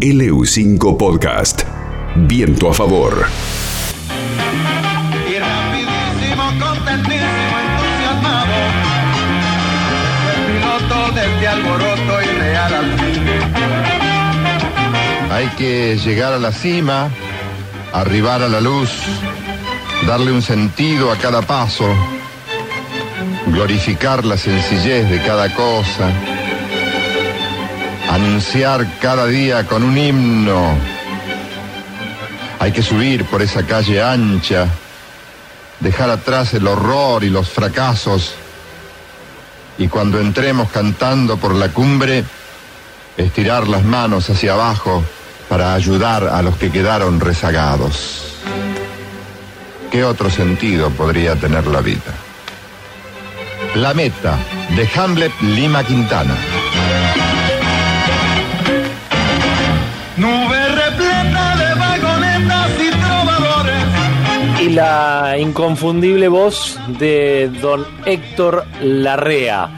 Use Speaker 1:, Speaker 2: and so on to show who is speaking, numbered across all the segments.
Speaker 1: LU5 Podcast. Viento a favor.
Speaker 2: Y rapidísimo, contentísimo, entusiasmado. El piloto de este alboroto irreal al fin.
Speaker 3: Hay que llegar a la cima, arribar a la luz, darle un sentido a cada paso, glorificar la sencillez de cada cosa, anunciar cada día con un himno. Hay que subir por esa calle ancha, dejar atrás el horror y los fracasos, y cuando entremos cantando por la cumbre, estirar las manos hacia abajo para ayudar a los que quedaron rezagados. ¿Qué otro sentido podría tener la vida? La meta de Hamlet Lima Quintana.
Speaker 4: La inconfundible voz de don Héctor Larrea.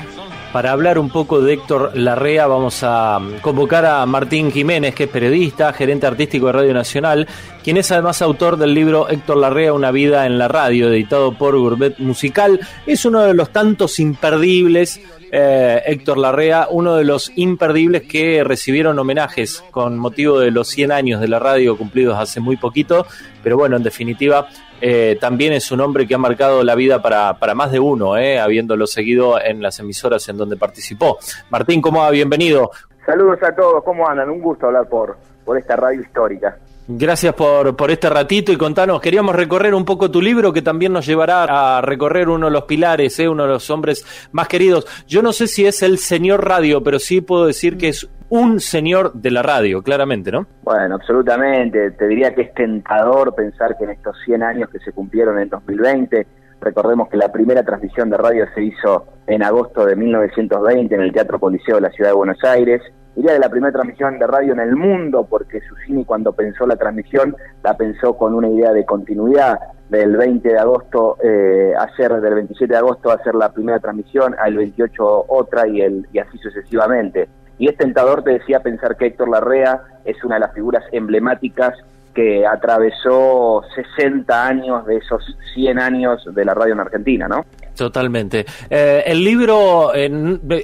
Speaker 4: Para hablar un poco de Héctor Larrea vamos a convocar a Martín Jiménez, que es periodista, gerente artístico de Radio Nacional, quien es además autor del libro Héctor Larrea, Una vida en la radio, editado por Gourmet Musical. Es uno de los tantos imperdibles, eh, Héctor Larrea, uno de los imperdibles que recibieron homenajes con motivo de los 100 años de la radio cumplidos hace muy poquito, pero bueno, en definitiva eh, también es un hombre que ha marcado la vida para, para más de uno, eh, habiéndolo seguido en las emisoras en donde participó. Martín, ¿cómo va? Bienvenido.
Speaker 5: Saludos a todos, ¿cómo andan? Un gusto hablar por, por esta radio histórica.
Speaker 4: Gracias por, por este ratito y contanos, queríamos recorrer un poco tu libro que también nos llevará a recorrer uno de los pilares, ¿eh? uno de los hombres más queridos. Yo no sé si es el señor radio, pero sí puedo decir que es un señor de la radio, claramente, ¿no?
Speaker 5: Bueno, absolutamente. Te diría que es tentador pensar que en estos 100 años que se cumplieron en 2020, recordemos que la primera transmisión de radio se hizo en agosto de 1920 en el Teatro Coliseo de la Ciudad de Buenos Aires. Diría de la primera transmisión de radio en el mundo, porque Susini cuando pensó la transmisión la pensó con una idea de continuidad del 20 de agosto eh, hacer del 27 de agosto hacer la primera transmisión, al 28 otra y el y así sucesivamente. Y es tentador, te decía, pensar que Héctor Larrea es una de las figuras emblemáticas que atravesó 60 años de esos 100 años de la radio en Argentina, ¿no?
Speaker 4: Totalmente. Eh, el libro eh,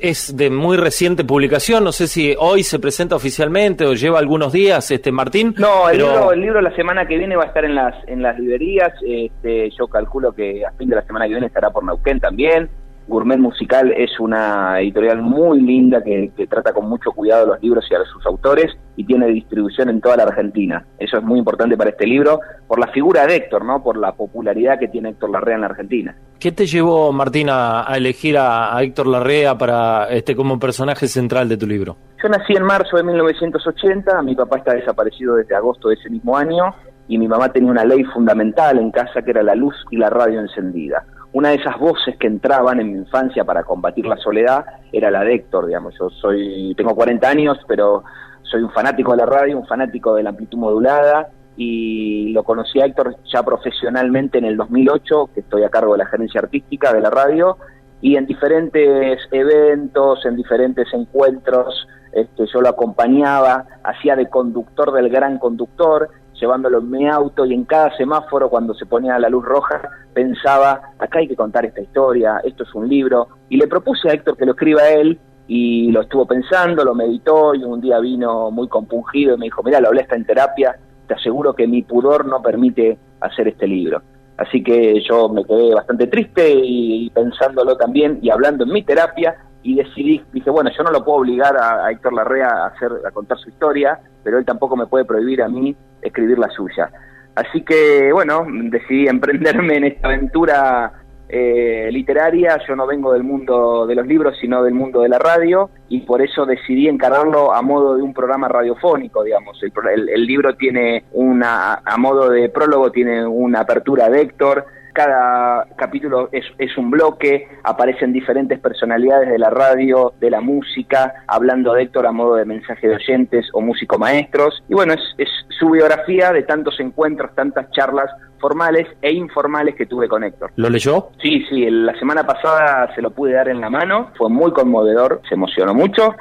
Speaker 4: es de muy reciente publicación, no sé si hoy se presenta oficialmente o lleva algunos días, este Martín.
Speaker 5: No, el,
Speaker 4: pero-
Speaker 5: libro, el libro la semana que viene va a estar en las en las librerías. Este, yo calculo que a fin de la semana que viene estará por Neuquén también. Gourmet Musical es una editorial muy linda que, que trata con mucho cuidado los libros y a sus autores y tiene distribución en toda la Argentina. Eso es muy importante para este libro por la figura de Héctor, ¿no? Por la popularidad que tiene Héctor Larrea en la Argentina.
Speaker 4: ¿Qué te llevó, Martín, a, elegir a, a Héctor Larrea para este como personaje central de tu libro?
Speaker 5: Yo nací en marzo de 1980, mi papá está desaparecido desde agosto de ese mismo año y mi mamá tenía una ley fundamental en casa que era la luz y la radio encendida. Una de esas voces que entraban en mi infancia para combatir la soledad era la de Héctor, digamos. Yo soy, tengo 40 años, pero soy un fanático de la radio, un fanático de la amplitud modulada y lo conocí a Héctor ya profesionalmente en el 2008, que estoy a cargo de la gerencia artística de la radio y en diferentes eventos, en diferentes encuentros, este, yo lo acompañaba, hacía de conductor del gran conductor, llevándolo en mi auto y en cada semáforo cuando se ponía la luz roja pensaba, acá hay que contar esta historia, esto es un libro, y le propuse a Héctor que lo escriba él y lo estuvo pensando, lo meditó y un día vino muy compungido y me dijo, mira, lo hablé hasta en terapia, te aseguro que mi pudor no permite hacer este libro. Así que yo me quedé bastante triste y, pensándolo también y hablando en mi terapia y decidí, dije, bueno, yo no lo puedo obligar a, a Héctor Larrea a, hacer, a contar su historia, pero él tampoco me puede prohibir a mí escribir la suya. Así que, bueno, decidí emprenderme en esta aventura eh, literaria. Yo no vengo del mundo de los libros, sino del mundo de la radio, y por eso decidí encararlo a modo de un programa radiofónico, digamos. El- el libro tiene una, a modo de prólogo, tiene una apertura de Héctor. Cada capítulo es, es un bloque, aparecen diferentes personalidades de la radio, de la música, hablando de Héctor a modo de mensaje de oyentes o músico maestros. Y bueno, es, es su biografía de tantos encuentros, tantas charlas formales e informales que tuve con Héctor.
Speaker 4: ¿Lo leyó?
Speaker 5: Sí, sí, la semana pasada se lo pude dar en la mano, fue muy conmovedor, se emocionó mucho.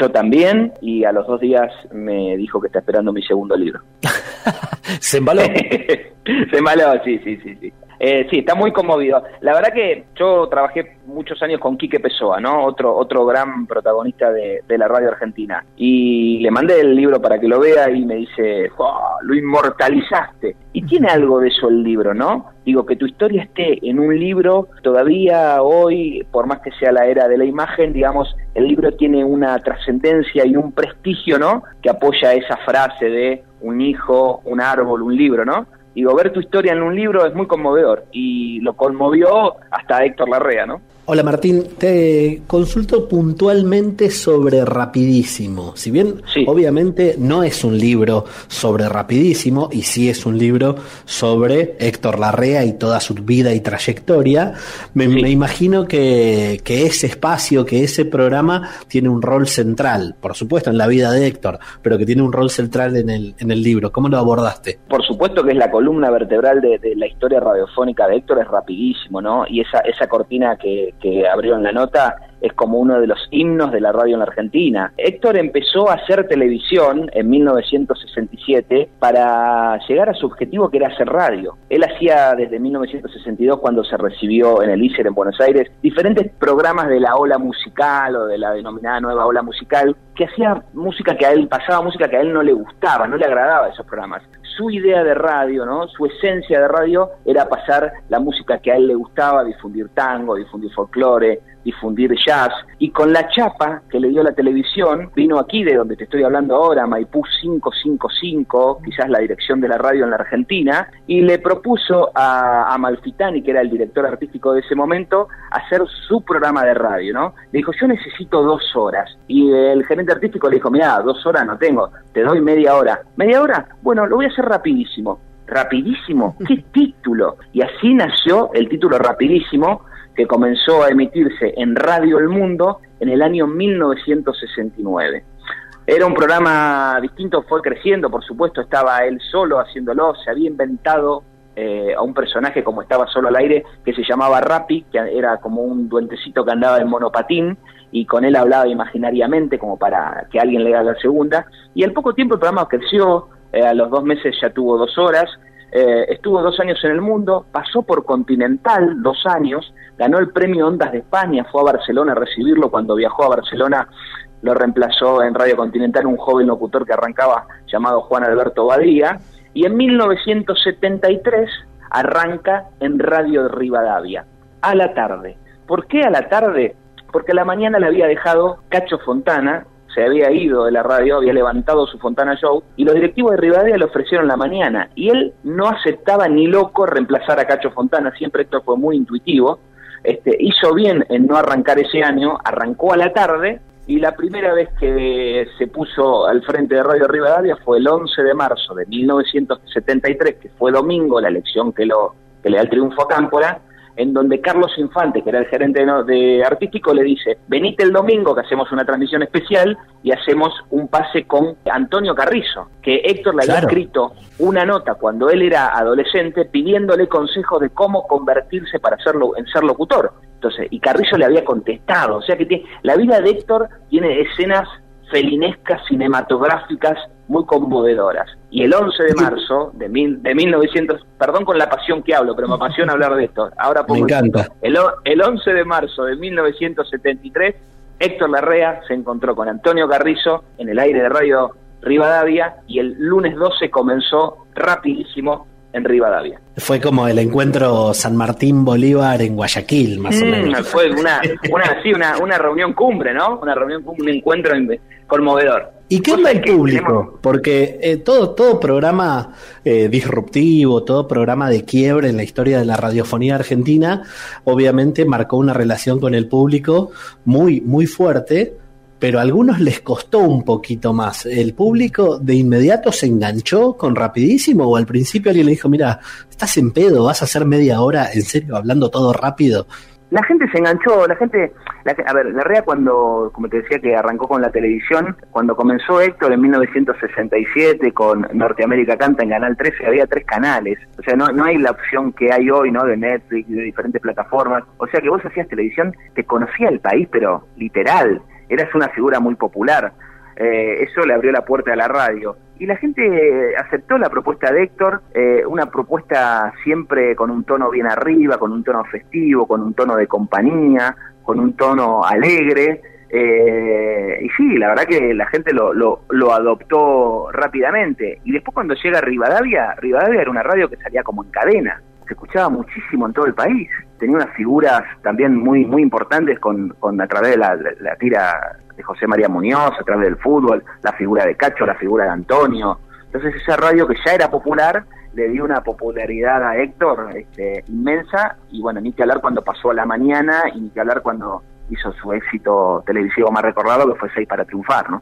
Speaker 5: yo también, y a los dos días me dijo que está esperando mi segundo libro.
Speaker 4: ¿Se embaló?
Speaker 5: Se embaló, sí, sí, sí, sí. Eh, sí, está muy conmovido. La verdad que yo trabajé muchos años con Quique Pessoa, ¿no? Otro, otro gran protagonista de, la radio argentina. Y le mandé el libro para que lo vea y me dice, lo inmortalizaste. Y tiene algo de eso el libro, ¿no? Digo, que tu historia esté en un libro, todavía hoy, por más que sea la era de la imagen, digamos, el libro tiene una trascendencia y un prestigio, ¿no? Que apoya esa frase de un hijo, un árbol, un libro, ¿no? Digo, ver tu historia en un libro es muy conmovedor y lo conmovió hasta Héctor Larrea, ¿no?
Speaker 6: Hola Martín, te consulto puntualmente sobre Rapidísimo. Si bien obviamente no es un libro sobre Rapidísimo y sí es un libro sobre Héctor Larrea y toda su vida y trayectoria, me, imagino que, ese espacio, que ese programa tiene un rol central, por supuesto en la vida de Héctor, pero que tiene un rol central en el, en el libro. ¿Cómo lo abordaste?
Speaker 5: Por supuesto que es la columna vertebral de, de la historia radiofónica de Héctor, es Rapidísimo, ¿no? Y esa, esa cortina que que abrieron la nota es como uno de los himnos de la radio en la Argentina. Héctor empezó a hacer televisión en 1967 para llegar a su objetivo que era hacer radio. Él hacía desde 1962 cuando se recibió en el ICER en Buenos Aires diferentes programas de la ola musical o de la denominada nueva ola musical que hacía música que a él pasaba música que a él no le gustaba, no le agradaba esos programas su idea de radio, ¿no? Su esencia de radio era pasar la música que a él le gustaba, difundir tango, difundir folclore, difundir jazz. Y con la chapa que le dio la televisión, vino aquí de donde te estoy hablando ahora, Maipú 555, quizás la dirección de la radio en la Argentina, y le propuso a, Malfitani, que era el director artístico de ese momento, hacer su programa de radio, ¿no? Le dijo, yo necesito dos horas. Y el gerente artístico le dijo, mira, dos horas no tengo, te doy media hora. ¿Media hora? Bueno, lo voy a hacer rapidísimo. Rapidísimo, qué título. Y así nació el título Rapidísimo, que comenzó a emitirse en Radio El Mundo en el año 1969. Era un programa distinto, fue creciendo, por supuesto, estaba él solo haciéndolo, se había inventado eh, a un personaje como estaba solo al aire que se llamaba Rappi, que era como un duentecito que andaba en monopatín y con él hablaba imaginariamente como para que alguien le haga la segunda. Y al poco tiempo el programa creció, eh, a los dos meses ya tuvo dos horas, eh, estuvo dos años en el mundo, pasó por Continental dos años, ganó el premio Ondas de España, fue a Barcelona a recibirlo, cuando viajó a Barcelona lo reemplazó en Radio Continental un joven locutor que arrancaba llamado Juan Alberto Badía, y en 1973 arranca en Radio de Rivadavia, a la tarde. ¿Por qué a la tarde? Porque a la mañana le había dejado Cacho Fontana, se había ido de la radio, había levantado su Fontana Show, y los directivos de Rivadavia le ofrecieron la mañana, y él no aceptaba ni loco reemplazar a Cacho Fontana, siempre esto fue muy intuitivo, este, hizo bien en no arrancar ese año, arrancó a la tarde, y la primera vez que se puso al frente de Radio Rivadavia fue el 11 de marzo de 1973, que fue domingo, la elección que, lo, que le da el triunfo a Cámpora, en donde Carlos Infante, que era el gerente de, artístico, le dice, venite el domingo que hacemos una transmisión especial y hacemos un pase con Antonio Carrizo, que Héctor le había escrito una nota cuando él era adolescente pidiéndole consejos de cómo convertirse para hacerlo en ser locutor. Entonces, y Carrizo le había contestado, o sea que tiene, la vida de Héctor tiene escenas felinescas cinematográficas muy conmovedoras. Y el 11 de marzo de, mil, de 1900, perdón con la pasión que hablo, pero me apasiona hablar de esto. Ahora
Speaker 6: me encanta.
Speaker 5: El, el 11 de marzo de 1973, Héctor Larrea se encontró con Antonio Carrizo en el aire de Radio Rivadavia y el lunes 12 comenzó rapidísimo en Rivadavia.
Speaker 6: Fue como el encuentro San Martín Bolívar en Guayaquil, más o mm, menos.
Speaker 5: Fue una, una, sí, una, una reunión cumbre, ¿no? Una reunión cumbre, un encuentro conmovedor.
Speaker 6: ¿Y qué onda el público? Porque eh, todo, todo programa eh, disruptivo, todo programa de quiebre en la historia de la radiofonía argentina, obviamente marcó una relación con el público muy, muy fuerte pero a algunos les costó un poquito más. ¿El público de inmediato se enganchó con rapidísimo o al principio alguien le dijo, mira, estás en pedo, vas a hacer media hora, en serio, hablando todo rápido?
Speaker 5: La gente se enganchó, la gente, a ver, la REA cuando, como te decía, que arrancó con la televisión, cuando comenzó Héctor en 1967 con Norteamérica Canta en Canal 13, había tres canales, o sea, no, no hay la opción que hay hoy, ¿no? De Netflix, de diferentes plataformas, o sea que vos hacías televisión, te conocía el país, pero literal, eras una figura muy popular. Eh, eso le abrió la puerta a la radio. Y la gente aceptó la propuesta de Héctor, eh, una propuesta siempre con un tono bien arriba, con un tono festivo, con un tono de compañía, con un tono alegre. Eh, y sí, la verdad que la gente lo, lo, lo, adoptó rápidamente. Y después cuando llega Rivadavia, Rivadavia era una radio que salía como en cadena. Se escuchaba muchísimo en todo el país. Tenía unas figuras también muy muy importantes con, con a través de la, tira de José María Muñoz, a través del fútbol, la figura de Cacho, la figura de Antonio. Entonces esa radio que ya era popular le dio una popularidad a Héctor este, inmensa y bueno, ni que hablar cuando pasó a la mañana y ni que hablar cuando hizo su éxito televisivo más recordado que fue Seis para triunfar, ¿no?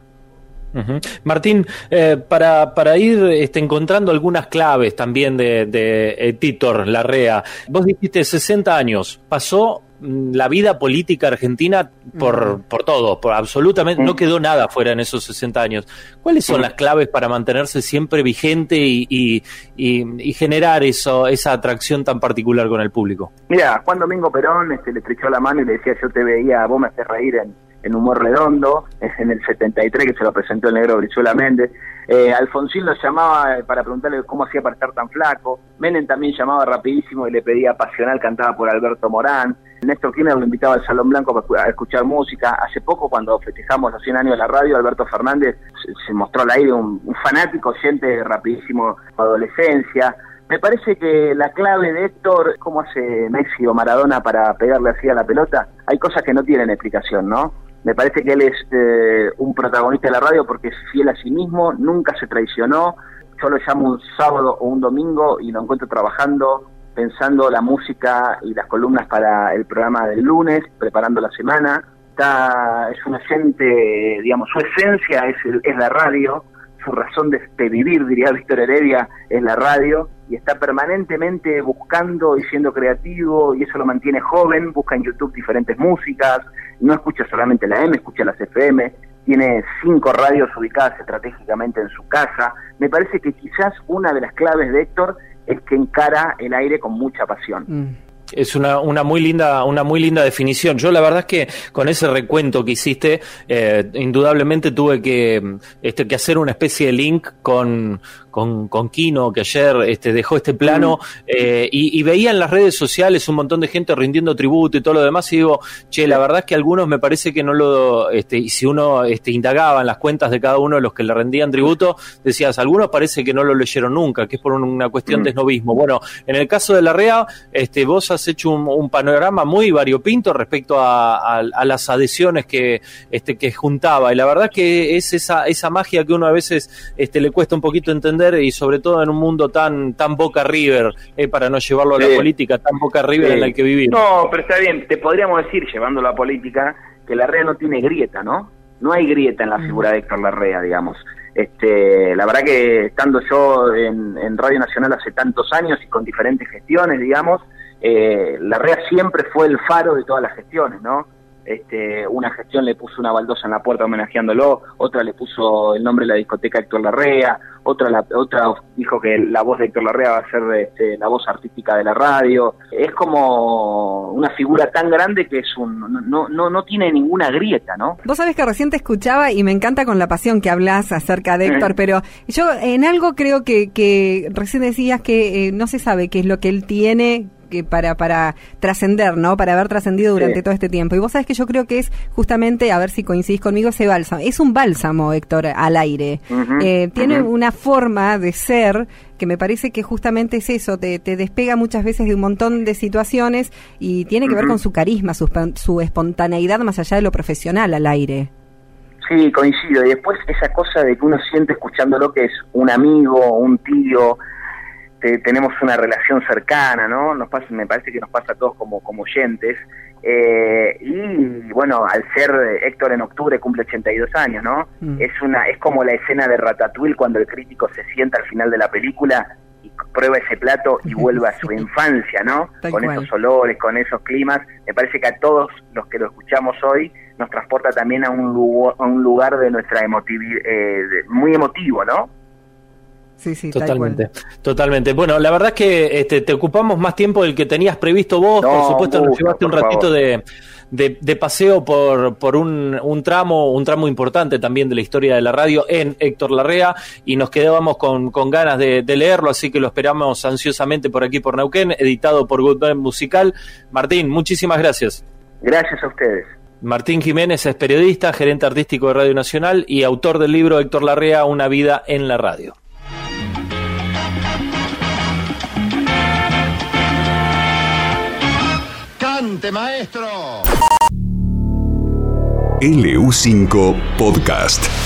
Speaker 4: Martín, eh, para, para ir este, encontrando algunas claves también de, de eh, Titor Larrea, vos dijiste 60 años, pasó mm, la vida política argentina por, por todo, por absolutamente, no quedó nada fuera en esos 60 años. ¿Cuáles son las claves para mantenerse siempre vigente y, y, y, generar eso, esa atracción tan particular con el público?
Speaker 5: Mira, Juan Domingo Perón este, le estrechó la mano y le decía, yo te veía, vos me haces reír en en Humor Redondo, es en el 73 que se lo presentó el negro Brizuela Méndez. Eh, Alfonsín lo llamaba para preguntarle cómo hacía para estar tan flaco. Menem también llamaba rapidísimo y le pedía pasional, cantaba por Alberto Morán. Néstor Kirchner lo invitaba al Salón Blanco a escuchar música. Hace poco, cuando festejamos los 100 años de la radio, Alberto Fernández se, mostró al aire un, fanático oyente rapidísimo adolescencia. Me parece que la clave de Héctor, cómo hace Messi o Maradona para pegarle así a la pelota, hay cosas que no tienen explicación, ¿no? Me parece que él es eh, un protagonista de la radio porque es fiel a sí mismo, nunca se traicionó. Yo lo llamo un sábado o un domingo y lo encuentro trabajando, pensando la música y las columnas para el programa del lunes, preparando la semana. Está, es un agente, digamos, su esencia es, es la radio, su razón de, vivir, diría Víctor Heredia, es la radio y está permanentemente buscando y siendo creativo y eso lo mantiene joven, busca en YouTube diferentes músicas, no escucha solamente la M, escucha las FM, tiene cinco radios ubicadas estratégicamente en su casa. Me parece que quizás una de las claves de Héctor es que encara el aire con mucha pasión.
Speaker 4: Mm. Es una, una muy linda, una muy linda definición. Yo la verdad es que con ese recuento que hiciste, eh, indudablemente tuve que, este, que hacer una especie de link con, con, con Kino, que ayer este, dejó este plano, eh, y, y, veía en las redes sociales un montón de gente rindiendo tributo y todo lo demás, y digo, che, la verdad es que algunos me parece que no lo, este, y si uno este, indagaba en las cuentas de cada uno de los que le rendían tributo, decías, algunos parece que no lo leyeron nunca, que es por una cuestión de esnovismo. Bueno, en el caso de la REA, este, vos has hecho un, un panorama muy variopinto respecto a, a, a, las adhesiones que, este, que juntaba, y la verdad que es esa, esa magia que uno a veces este, le cuesta un poquito entender y sobre todo en un mundo tan tan Boca River, eh, para no llevarlo a la política, tan Boca River sí. en el que vivimos.
Speaker 5: No, pero está bien, te podríamos decir, llevando la política, que la REA no tiene grieta, ¿no? No hay grieta en la figura de Héctor Larrea, digamos. Este, la verdad que estando yo en, en Radio Nacional hace tantos años y con diferentes gestiones, digamos, eh, la REA siempre fue el faro de todas las gestiones, ¿no? Este, una gestión le puso una baldosa en la puerta homenajeándolo, otra le puso el nombre de la discoteca Héctor Larrea, otra la, otra dijo que la voz de Héctor Larrea va a ser este, la voz artística de la radio. Es como una figura tan grande que es un no, no, no tiene ninguna grieta, ¿no?
Speaker 7: Vos sabés que recién te escuchaba y me encanta con la pasión que hablas acerca de Héctor, pero yo en algo creo que, que recién decías que eh, no se sabe qué es lo que él tiene que para, para trascender, ¿no? Para haber trascendido durante sí. todo este tiempo. Y vos sabés que yo creo que es justamente, a ver si coincidís conmigo, ese bálsamo. Es un bálsamo, Héctor, al aire. Uh -huh, eh, tiene uh -huh. una forma de ser que me parece que justamente es eso, te, te, despega muchas veces de un montón de situaciones y tiene que uh -huh. ver con su carisma, su, su espontaneidad más allá de lo profesional al aire.
Speaker 5: Sí, coincido. Y después esa cosa de que uno siente escuchándolo que es un amigo, un tío, te, tenemos una relación cercana, ¿no? Nos pasa, me parece que nos pasa a todos como, como oyentes. Eh, y bueno, al ser Héctor en octubre cumple 82 años, ¿no? Mm. Es una es como la escena de Ratatouille cuando el crítico se sienta al final de la película y prueba ese plato y vuelve a su infancia, ¿no? Tal con cual. esos olores, con esos climas. Me parece que a todos los que lo escuchamos hoy nos transporta también a un lugar, a un lugar de nuestra emotividad, eh, muy emotivo, ¿no?
Speaker 7: Sí, sí,
Speaker 4: totalmente, totalmente. Bueno, la verdad es que este, te ocupamos más tiempo del que tenías previsto vos. por supuesto, nos llevaste un ratito de, de, paseo por, por un, un, tramo, un tramo importante también de la historia de la radio en Héctor Larrea y nos quedábamos con, con ganas de, leerlo, así que lo esperamos ansiosamente por aquí por Neuquén, editado por Good Musical. Martín, muchísimas gracias.
Speaker 5: Gracias a ustedes.
Speaker 4: Martín Jiménez es periodista, gerente artístico de Radio Nacional y autor del libro Héctor Larrea, Una vida en la radio.
Speaker 3: ¡Cante, maestro!
Speaker 1: LU5 Podcast.